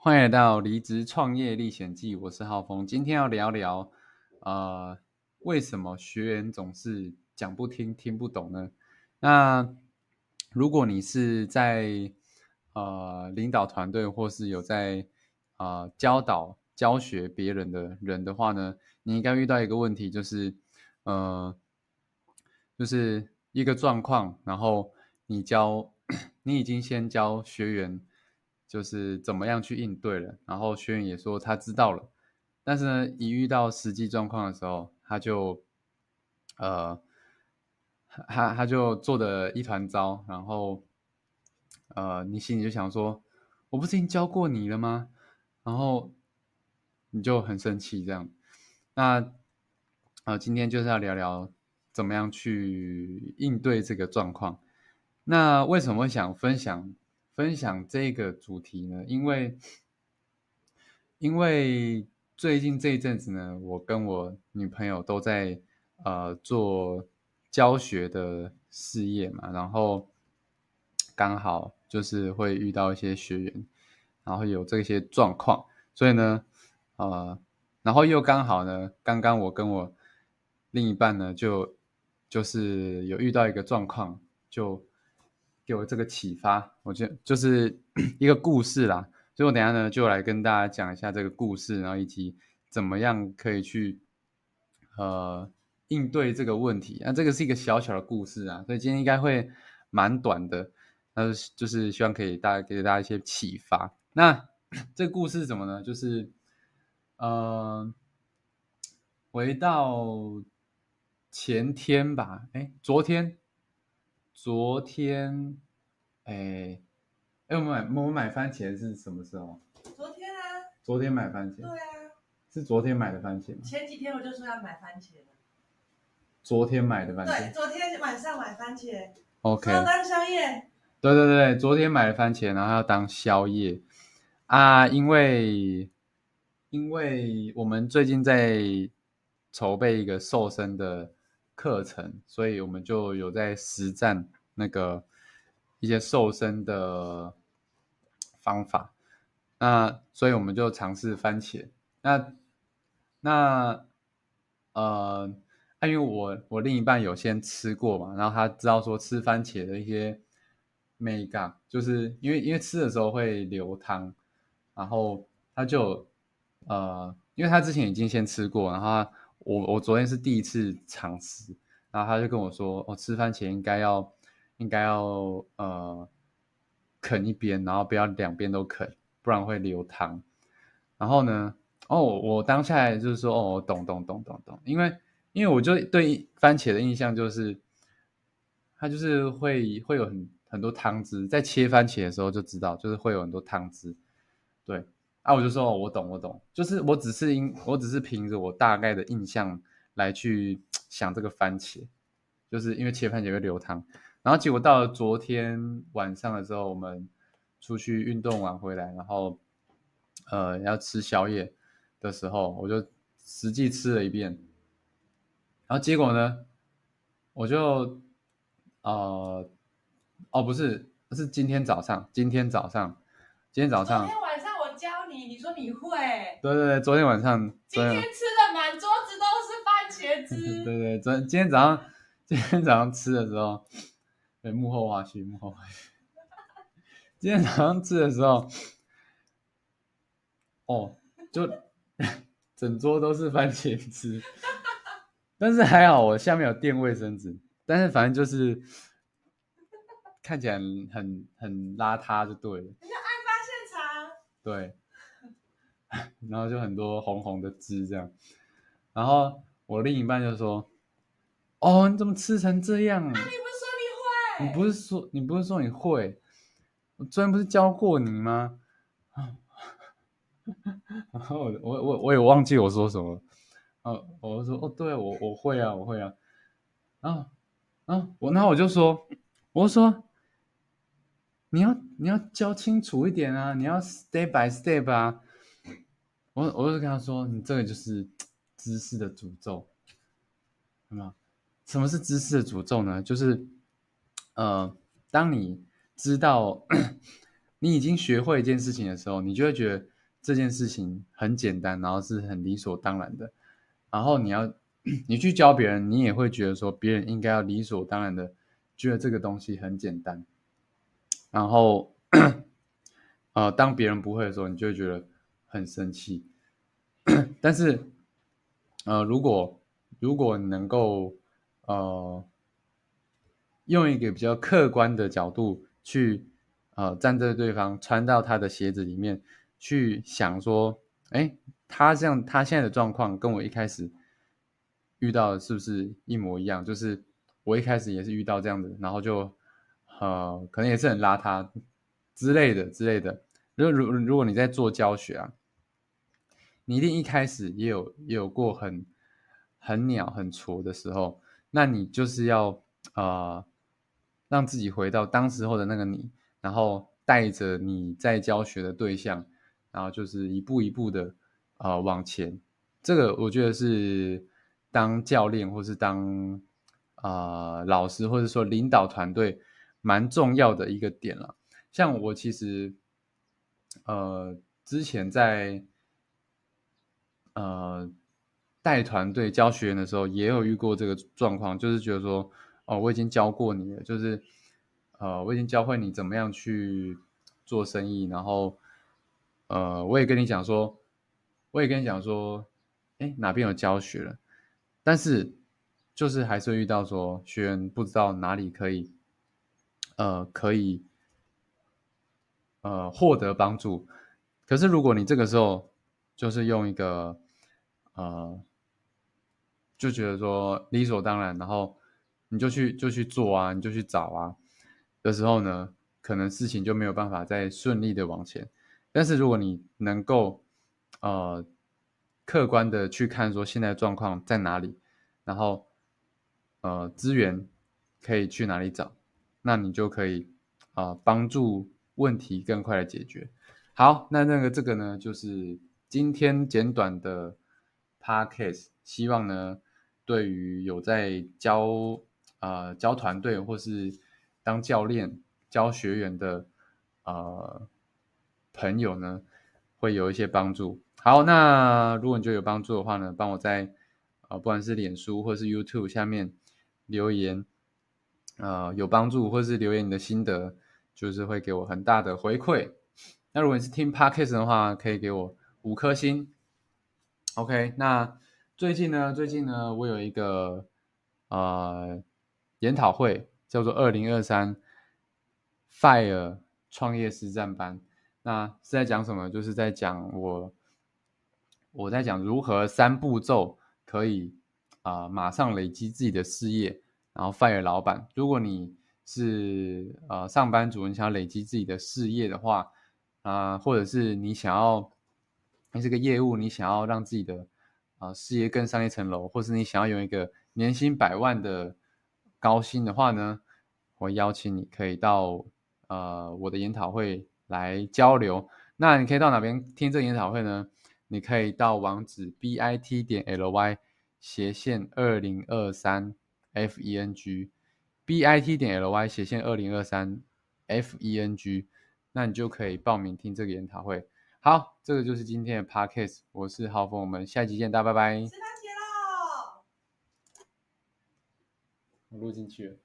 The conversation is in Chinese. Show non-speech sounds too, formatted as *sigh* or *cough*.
欢迎来到离职创业历险记，我是浩峰。今天要聊聊，呃，为什么学员总是讲不听、听不懂呢？那如果你是在呃领导团队，或是有在呃教导、教学别人的人的话呢，你应该遇到一个问题，就是呃，就是一个状况，然后你教，*coughs* 你已经先教学员。就是怎么样去应对了，然后学员也说他知道了，但是呢，一遇到实际状况的时候，他就，呃，他他就做的一团糟，然后，呃，你心里就想说，我不是已经教过你了吗？然后你就很生气这样。那，呃，今天就是要聊聊怎么样去应对这个状况。那为什么想分享？分享这个主题呢，因为因为最近这一阵子呢，我跟我女朋友都在呃做教学的事业嘛，然后刚好就是会遇到一些学员，然后有这些状况，所以呢，呃，然后又刚好呢，刚刚我跟我另一半呢，就就是有遇到一个状况，就。给我这个启发，我觉得就是 *clears throat* 一个故事啦，所以我等下呢就来跟大家讲一下这个故事，然后以及怎么样可以去呃应对这个问题。那这个是一个小小的故事啊，所以今天应该会蛮短的，那就是希望可以大家给大家一些启发。那 *clears throat* 这个故事是什么呢？就是呃回到前天吧，哎，昨天。昨天，哎，哎，我们买我们买番茄是什么时候？昨天啊。昨天买番茄。对啊。是昨天买的番茄吗？前几天我就说要买番茄了。昨天买的番茄。对，昨天晚上买番茄。OK。要当宵夜。对对对昨天买的番茄，然后要当宵夜啊，因为因为我们最近在筹备一个瘦身的。课程，所以我们就有在实战那个一些瘦身的方法，那所以我们就尝试番茄。那那呃，因为我我另一半有先吃过嘛，然后他知道说吃番茄的一些美感，就是因为因为吃的时候会流汤，然后他就呃，因为他之前已经先吃过，然后。我我昨天是第一次尝试，然后他就跟我说，哦，吃番茄应该要应该要呃啃一边，然后不要两边都啃，不然会流汤。然后呢，哦，我当下就是说，哦，懂懂懂懂懂，因为因为我就对番茄的印象就是，它就是会会有很很多汤汁，在切番茄的时候就知道，就是会有很多汤汁，对。啊，我就说，我懂，我懂，就是我只是因，我只是凭着我大概的印象来去想这个番茄，就是因为切番茄会流汤，然后结果到了昨天晚上的时候，我们出去运动完回来，然后呃要吃宵夜的时候，我就实际吃了一遍，然后结果呢，我就呃哦不是，是今天早上，今天早上，今天早上。你说你会？对对对，昨天晚上，今天吃的满桌子都是番茄汁。对对，昨今天早上，今天早上吃的时候，对幕后花絮，幕后花絮。今天早上吃的时候，哦，就 *laughs* 整桌都是番茄汁，但是还好我下面有垫卫生纸，但是反正就是看起来很很邋遢，就对了。你案发现场。对。然后就很多红红的汁这样，然后我另一半就说：“哦，你怎么吃成这样？啊你不是说你会？你不是说你不是说你会？我昨天不是教过你吗？” *laughs* 然后我我我我也忘记我说什么，哦，我说哦，对我我会啊，我会啊，然后然后我就说，我说你要你要教清楚一点啊，你要 step by step 啊。我我就跟他说：“你这个就是知识的诅咒，什么？什么是知识的诅咒呢？就是，呃，当你知道你已经学会一件事情的时候，你就会觉得这件事情很简单，然后是很理所当然的。然后你要你去教别人，你也会觉得说别人应该要理所当然的觉得这个东西很简单。然后，*coughs* 呃，当别人不会的时候，你就会觉得很生气。*coughs* 但是，呃，如果如果能够呃用一个比较客观的角度去呃站在对方穿到他的鞋子里面去想说，哎，他这样他现在的状况跟我一开始遇到的是不是一模一样？就是我一开始也是遇到这样的，然后就呃可能也是很邋遢之类的之类的。如如如果你在做教学啊。你一定一开始也有也有过很很鸟很挫的时候，那你就是要呃让自己回到当时候的那个你，然后带着你在教学的对象，然后就是一步一步的呃往前。这个我觉得是当教练或是当啊老师或者说领导团队蛮重要的一个点了。像我其实呃之前在。呃，带团队教学员的时候，也有遇过这个状况，就是觉得说，哦，我已经教过你了，就是，呃，我已经教会你怎么样去做生意，然后，呃，我也跟你讲说，我也跟你讲说，哎，哪边有教学了，但是，就是还是会遇到说，学员不知道哪里可以，呃，可以，呃，获得帮助，可是如果你这个时候，就是用一个。呃，就觉得说理所当然，然后你就去就去做啊，你就去找啊的时候呢，可能事情就没有办法再顺利的往前。但是如果你能够呃客观的去看说现在状况在哪里，然后呃资源可以去哪里找，那你就可以啊帮助问题更快的解决。好，那那个这个呢，就是今天简短的。Podcast 希望呢，对于有在教呃教团队或是当教练教学员的呃朋友呢，会有一些帮助。好，那如果你觉得有帮助的话呢，帮我在呃不管是脸书或是 YouTube 下面留言，呃有帮助或是留言你的心得，就是会给我很大的回馈。那如果你是听 Podcast 的话，可以给我五颗星。OK，那最近呢？最近呢，我有一个呃研讨会，叫做二零二三 Fire 创业实战班。那是在讲什么？就是在讲我我在讲如何三步骤可以啊马上累积自己的事业，然后 Fire 老板。如果你是呃上班族，你想要累积自己的事业的话，啊，或者是你想要。你这个业务，你想要让自己的啊事业更上一层楼，或是你想要有一个年薪百万的高薪的话呢，我邀请你可以到呃我的研讨会来交流。那你可以到哪边听这个研讨会呢？你可以到网址 b i t 点 l y 斜线二零二三 f e n g b i t 点 l y 斜线二零二三 f e n g，那你就可以报名听这个研讨会。好，这个就是今天的 podcast，我是浩峰，我们下期见，大家拜拜。圣诞节喽！我录进去了。